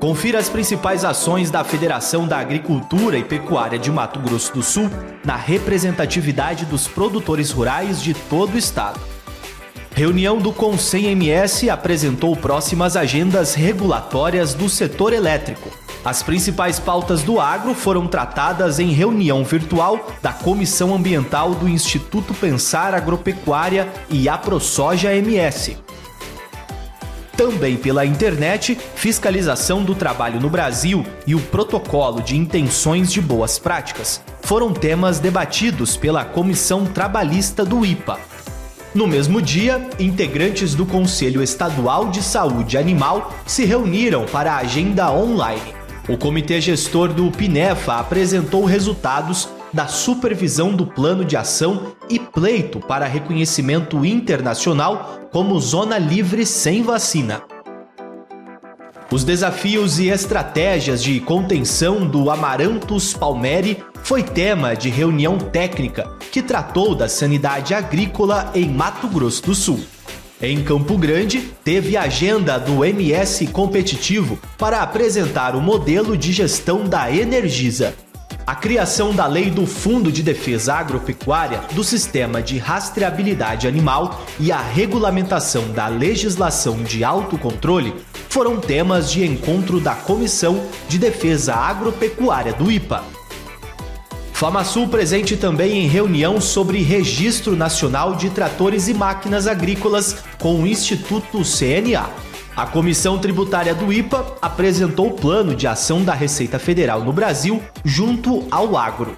Confira as principais ações da Federação da Agricultura e Pecuária de Mato Grosso do Sul na representatividade dos produtores rurais de todo o estado. Reunião do Conselho MS apresentou próximas agendas regulatórias do setor elétrico. As principais pautas do agro foram tratadas em reunião virtual da Comissão Ambiental do Instituto Pensar Agropecuária e AproSoja MS. Também pela internet, fiscalização do trabalho no Brasil e o protocolo de intenções de boas práticas foram temas debatidos pela Comissão Trabalhista do IPA. No mesmo dia, integrantes do Conselho Estadual de Saúde Animal se reuniram para a agenda online. O comitê gestor do PINEFA apresentou resultados da supervisão do plano de ação e pleito para reconhecimento internacional como zona livre sem vacina. Os desafios e estratégias de contenção do Amaranthus palmeri foi tema de reunião técnica que tratou da sanidade agrícola em Mato Grosso do Sul. Em Campo Grande, teve agenda do MS Competitivo para apresentar o modelo de gestão da Energisa, a criação da Lei do Fundo de Defesa Agropecuária, do Sistema de Rastreabilidade Animal e a regulamentação da legislação de autocontrole foram temas de encontro da Comissão de Defesa Agropecuária do IPA. FamaSul presente também em reunião sobre Registro Nacional de Tratores e Máquinas Agrícolas com o Instituto CNA. A Comissão Tributária do IPA apresentou o plano de ação da Receita Federal no Brasil junto ao agro.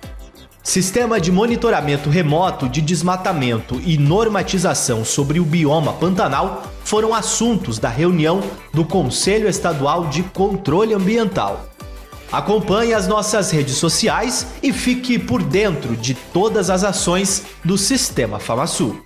Sistema de monitoramento remoto de desmatamento e normatização sobre o bioma Pantanal foram assuntos da reunião do Conselho Estadual de Controle Ambiental. Acompanhe as nossas redes sociais e fique por dentro de todas as ações do Sistema FamaSul.